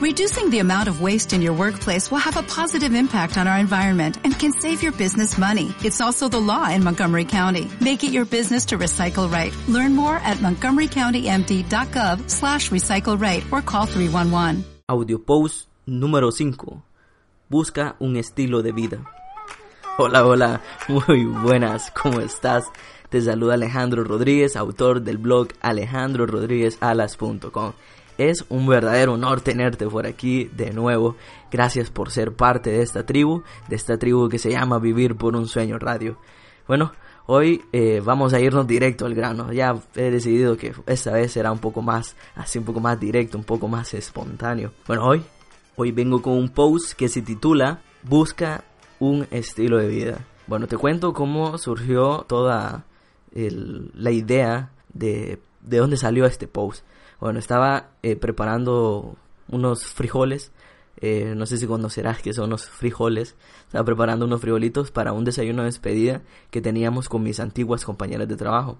Reducing the amount of waste in your workplace will have a positive impact on our environment and can save your business money. It's also the law in Montgomery County. Make it your business to recycle right. Learn more at montgomerycountymd.gov slash recycle right or call 311. Audio post número 5. Busca un estilo de vida. Hola, hola, muy buenas, ¿cómo estás? Te saluda Alejandro Rodríguez, autor del blog alejandrorodríguezalas.com. Es un verdadero honor tenerte por aquí de nuevo. Gracias por ser parte de esta tribu, de esta tribu que se llama Vivir por un Sueño Radio. Bueno, hoy eh, vamos a irnos directo al grano. Ya he decidido que esta vez será un poco más, así un poco más directo, un poco más espontáneo. Bueno, hoy, hoy vengo con un post que se titula Busca un estilo de vida. Bueno, te cuento cómo surgió toda la idea de, de dónde salió este post. Bueno, estaba eh, preparando unos frijoles. Eh, no sé si conocerás que son unos frijoles. Estaba preparando unos frijolitos para un desayuno de despedida que teníamos con mis antiguas compañeras de trabajo.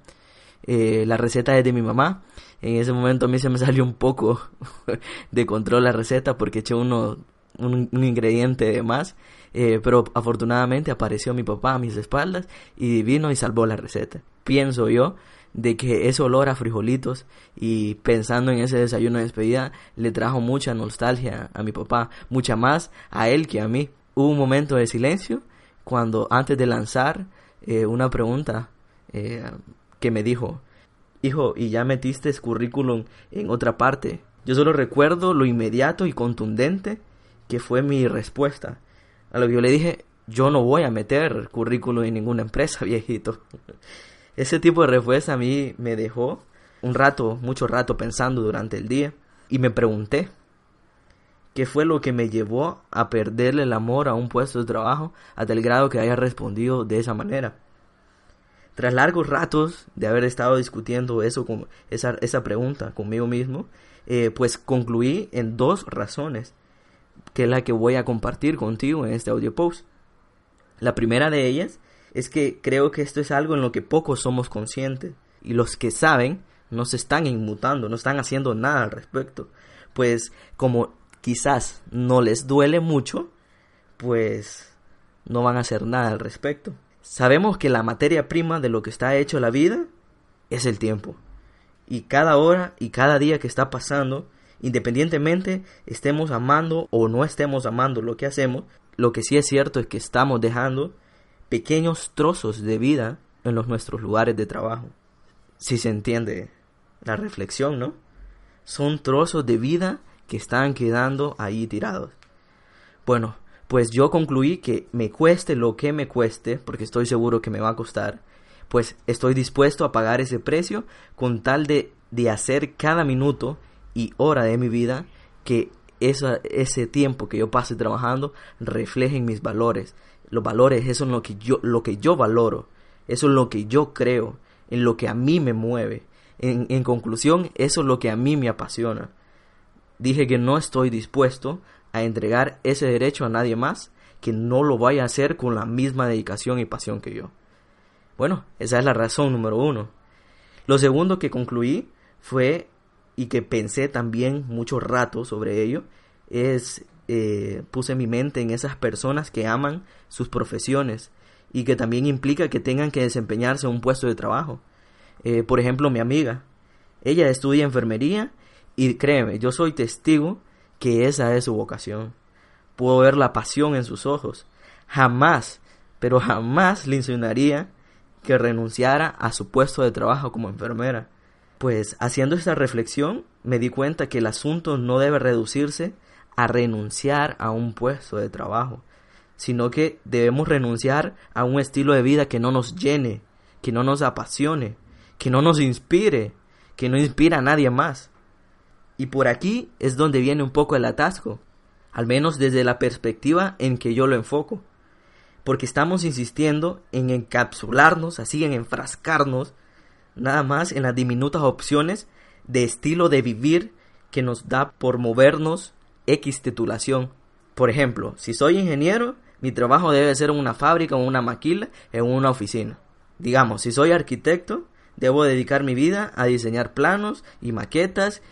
Eh, la receta es de mi mamá. En ese momento a mí se me salió un poco de control la receta porque eché uno, un, ingrediente de más. pero afortunadamente apareció mi papá a mis espaldas y vino y salvó la receta pienso yo de que ese olor a frijolitos y pensando en ese desayuno de despedida le trajo mucha nostalgia a mi papá, mucha más a él que a mí. Hubo un momento de silencio cuando antes de lanzar eh, una pregunta eh, que me dijo, hijo, ¿y ya metiste currículum en otra parte? Yo solo recuerdo lo inmediato y contundente que fue mi respuesta. A lo que yo le dije, yo no voy a meter currículum en ninguna empresa, viejito. Ese tipo de respuesta a mí me dejó un rato, mucho rato pensando durante el día y me pregunté qué fue lo que me llevó a perderle el amor a un puesto de trabajo hasta el grado que haya respondido de esa manera. Tras largos ratos de haber estado discutiendo eso esa, esa pregunta conmigo mismo, eh, pues concluí en dos razones, que es la que voy a compartir contigo en este audio post. La primera de ellas es que creo que esto es algo en lo que pocos somos conscientes y los que saben no se están inmutando, no están haciendo nada al respecto. Pues como quizás no les duele mucho, pues no van a hacer nada al respecto. Sabemos que la materia prima de lo que está hecho la vida es el tiempo. Y cada hora y cada día que está pasando, independientemente estemos amando o no estemos amando lo que hacemos, lo que sí es cierto es que estamos dejando pequeños trozos de vida en los nuestros lugares de trabajo. Si se entiende la reflexión, ¿no? Son trozos de vida que están quedando ahí tirados. Bueno, pues yo concluí que me cueste lo que me cueste, porque estoy seguro que me va a costar, pues estoy dispuesto a pagar ese precio con tal de, de hacer cada minuto y hora de mi vida que ese tiempo que yo pase trabajando refleje en mis valores, los valores, eso es lo que yo, lo que yo valoro, eso es lo que yo creo, en lo que a mí me mueve. En, en conclusión, eso es lo que a mí me apasiona. Dije que no estoy dispuesto a entregar ese derecho a nadie más que no lo vaya a hacer con la misma dedicación y pasión que yo. Bueno, esa es la razón número uno. Lo segundo que concluí fue, y que pensé también mucho rato sobre ello, es eh, puse mi mente en esas personas que aman sus profesiones y que también implica que tengan que desempeñarse un puesto de trabajo. Eh, por ejemplo, mi amiga, ella estudia enfermería y créeme, yo soy testigo que esa es su vocación. Puedo ver la pasión en sus ojos. Jamás, pero jamás le insinuaría que renunciara a su puesto de trabajo como enfermera. Pues haciendo esta reflexión me di cuenta que el asunto no debe reducirse a renunciar a un puesto de trabajo, sino que debemos renunciar a un estilo de vida que no nos llene, que no nos apasione, que no nos inspire, que no inspira a nadie más. Y por aquí es donde viene un poco el atasco, al menos desde la perspectiva en que yo lo enfoco, porque estamos insistiendo en encapsularnos, así en enfrascarnos, nada más en las diminutas opciones de estilo de vivir que nos da por movernos X titulación. Por ejemplo, si soy ingeniero, mi trabajo debe ser en una fábrica o una maquila, en una oficina. Digamos, si soy arquitecto, debo dedicar mi vida a diseñar planos y maquetas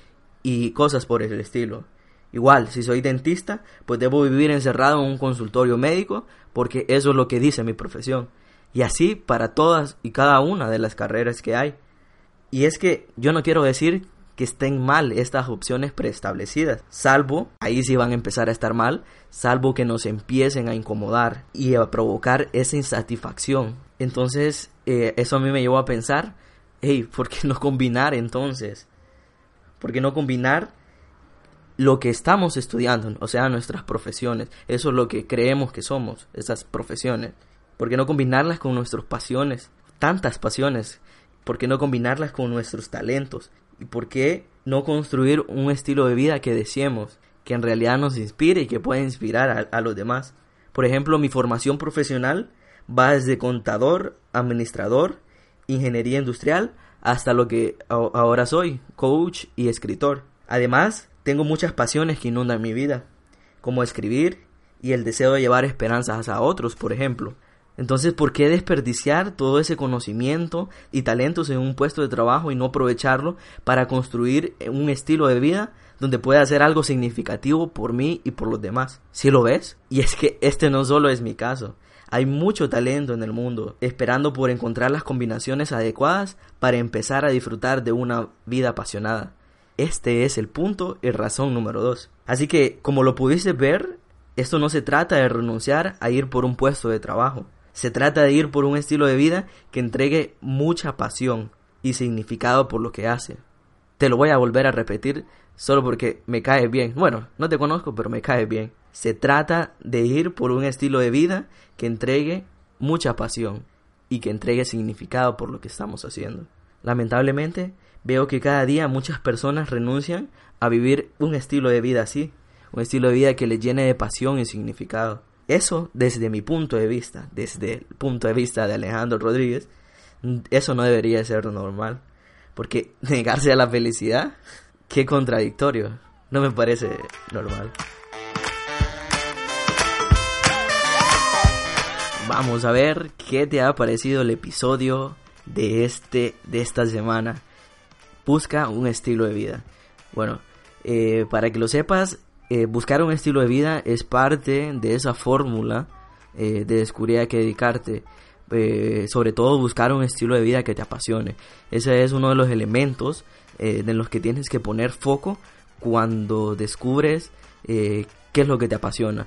y cosas por el estilo. Igual, si soy dentista, pues debo vivir encerrado en un consultorio médico porque eso es lo que dice mi profesión. Y así para todas y cada una de las carreras que hay. Y es que yo no quiero decir que estén mal estas opciones preestablecidas, salvo, ahí sí van a empezar a estar mal, salvo que nos empiecen a incomodar y a provocar esa insatisfacción. Entonces, eh, eso a mí me llevó a pensar, hey, ¿por qué no combinar entonces? ¿Por qué no combinar lo que estamos estudiando, o sea, nuestras profesiones? Eso es lo que creemos que somos, esas profesiones. ¿Por qué no combinarlas con nuestras pasiones? Tantas pasiones. ¿Por qué no combinarlas con nuestros talentos? ¿Y por qué no construir un estilo de vida que deseemos, que en realidad nos inspire y que pueda inspirar a, los demás? Por ejemplo, mi formación profesional va desde contador, administrador, ingeniería industrial, hasta lo que ahora soy, coach y escritor. Además, tengo muchas pasiones que inundan mi vida, como escribir y el deseo de llevar esperanzas a otros, por ejemplo. Entonces, ¿por qué desperdiciar todo ese conocimiento y talentos en un puesto de trabajo y no aprovecharlo para construir un estilo de vida donde pueda hacer algo significativo por mí y por los demás? ¿Sí lo ves? Y es que este no solo es mi caso. Hay mucho talento en el mundo, esperando por encontrar las combinaciones adecuadas para empezar a disfrutar de una vida apasionada. Este es el punto y razón número dos. Así que, como lo pudiste ver, esto no se trata de renunciar a ir por un puesto de trabajo. Se trata de ir por un estilo de vida que entregue mucha pasión y significado por lo que hace. Te lo voy a volver a repetir solo porque me cae bien. Bueno, no te conozco, pero me cae bien. Se trata de ir por un estilo de vida que entregue mucha pasión y que entregue significado por lo que estamos haciendo. Lamentablemente, veo que cada día muchas personas renuncian a vivir un estilo de vida así, un estilo de vida que les llene de pasión y significado. Eso, desde mi punto de vista, desde el punto de vista de Alejandro Rodríguez, eso no debería ser normal. Porque negarse a la felicidad, qué contradictorio. No me parece normal. Vamos a ver qué te ha parecido el episodio de este de esta semana. Busca un estilo de vida. Bueno, eh, para que lo sepas, eh, buscar un estilo de vida es parte de esa fórmula eh, de descubrir a qué dedicarte. Eh, sobre todo buscar un estilo de vida que te apasione. Ese es uno de los elementos en los que tienes que poner foco cuando descubres qué es lo que te apasiona.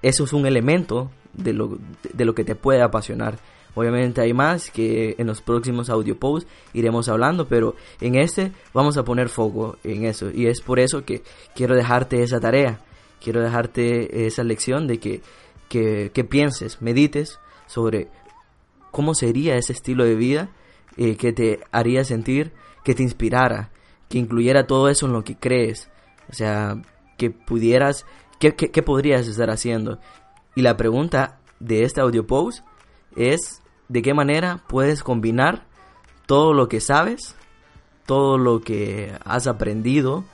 Eso es un elemento de lo, de lo que te puede apasionar. Obviamente hay más que en los próximos audio posts iremos hablando, pero en este vamos a poner foco en eso. Y es por eso que quiero dejarte esa tarea, quiero dejarte esa lección de que, que, pienses, medites sobre cómo sería ese estilo de vida eh, que te haría sentir, que te inspirara, que incluyera todo eso en lo que crees. O sea, que pudieras, ¿qué, qué podrías estar haciendo? Y la pregunta de este audio post es de qué manera puedes combinar todo lo que sabes, todo lo que has aprendido,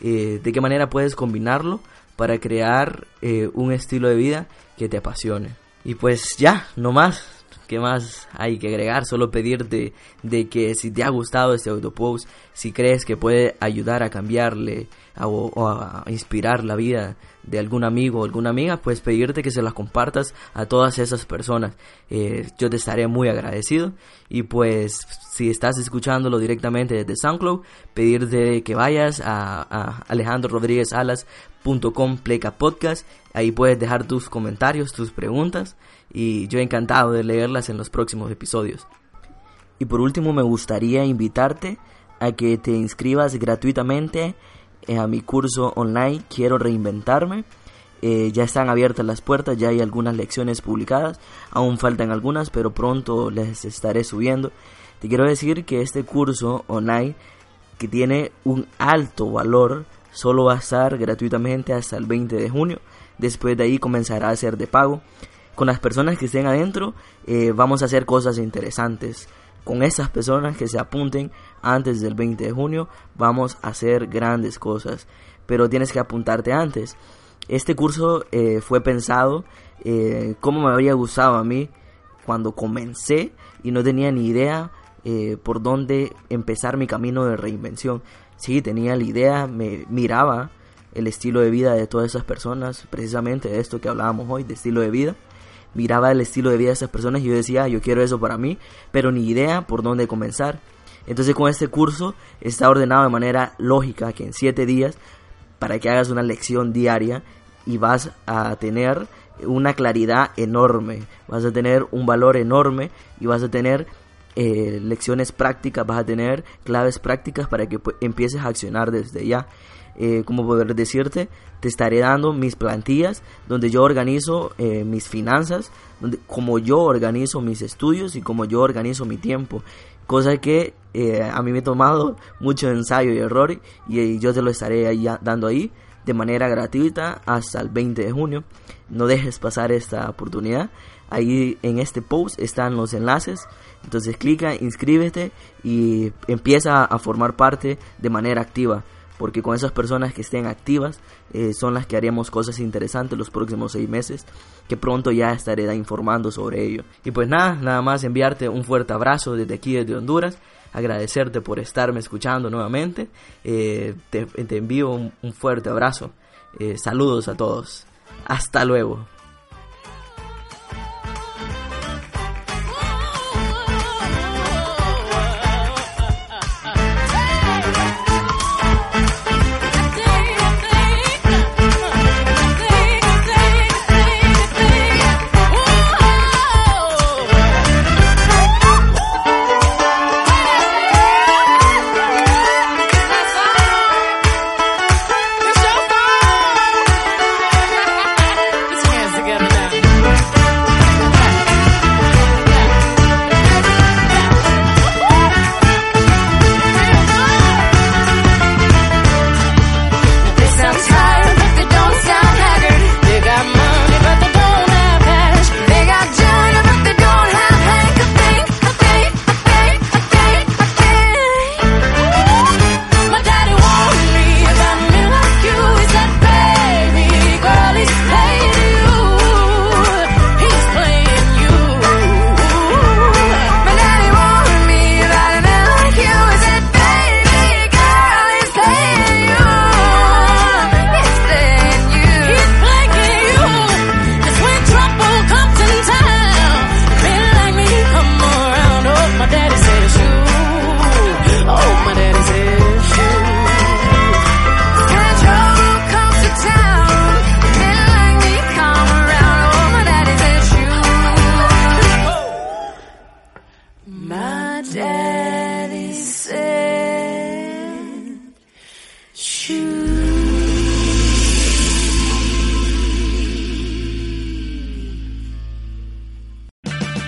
eh, de qué manera puedes combinarlo para crear eh, un estilo de vida que te apasione. Y pues ya, no más. ¿Qué más hay que agregar? Solo pedirte de que si te ha gustado este autopost, si crees que puede ayudar a cambiarle o, a inspirar la vida de algún amigo o alguna amiga, pues pedirte que se las compartas a todas esas personas. Eh, yo te estaré muy agradecido. Y pues si estás escuchándolo directamente desde SoundCloud, pedirte que vayas a, a alejandrorodríguezalas.com pleca podcast. Ahí puedes dejar tus comentarios, tus preguntas. Y yo encantado de leerlas en los próximos episodios. Y por último me gustaría invitarte a que te inscribas gratuitamente eh, a mi curso online Quiero reinventarme. Eh, ya están abiertas las puertas, ya hay algunas lecciones publicadas, aún faltan algunas, pero pronto les estaré subiendo. Te quiero decir que este curso online, que tiene un alto valor, solo va a estar gratuitamente hasta el 20 de junio. Después de ahí comenzará a ser de pago. Con las personas que estén adentro, eh, vamos a hacer cosas interesantes. Con esas personas que se apunten antes del 20 de junio vamos a hacer grandes cosas. Pero tienes que apuntarte antes. Este curso eh, fue pensado eh, como me habría gustado a mí cuando comencé y no tenía ni idea por dónde empezar mi camino de reinvención. Sí tenía la idea me miraba el estilo de vida de todas esas personas, precisamente de esto que hablábamos hoy, de estilo de vida. Miraba el estilo de vida de esas personas y yo decía, yo quiero eso para mí, pero ni idea por dónde comenzar. Entonces con este curso está ordenado de manera lógica que en siete días, para que hagas una lección diaria y vas a tener una claridad enorme, vas a tener un valor enorme y vas a tener eh, lecciones prácticas, vas a tener claves prácticas para que pues, empieces a accionar desde ya. Eh, como poder decirte, te estaré dando mis plantillas, donde yo organizo eh, mis finanzas, donde, como yo organizo mis estudios y como yo organizo mi tiempo. Cosa que a mí me he tomado mucho ensayo y error y, yo te lo estaré ahí, dando ahí de manera gratuita hasta el 20 de junio. No dejes pasar esta oportunidad. Ahí en este post están los enlaces. Entonces clica, inscríbete y empieza a formar parte de manera activa. Porque con esas personas que estén activas eh, son las que haremos cosas interesantes los próximos seis meses. Que pronto ya estaré informando sobre ello. Y pues nada, nada más enviarte un fuerte abrazo desde aquí, desde Honduras agradecerte por estarme escuchando nuevamente. Eh, te, envío un, fuerte abrazo. Eh, saludos a todos. Hasta luego.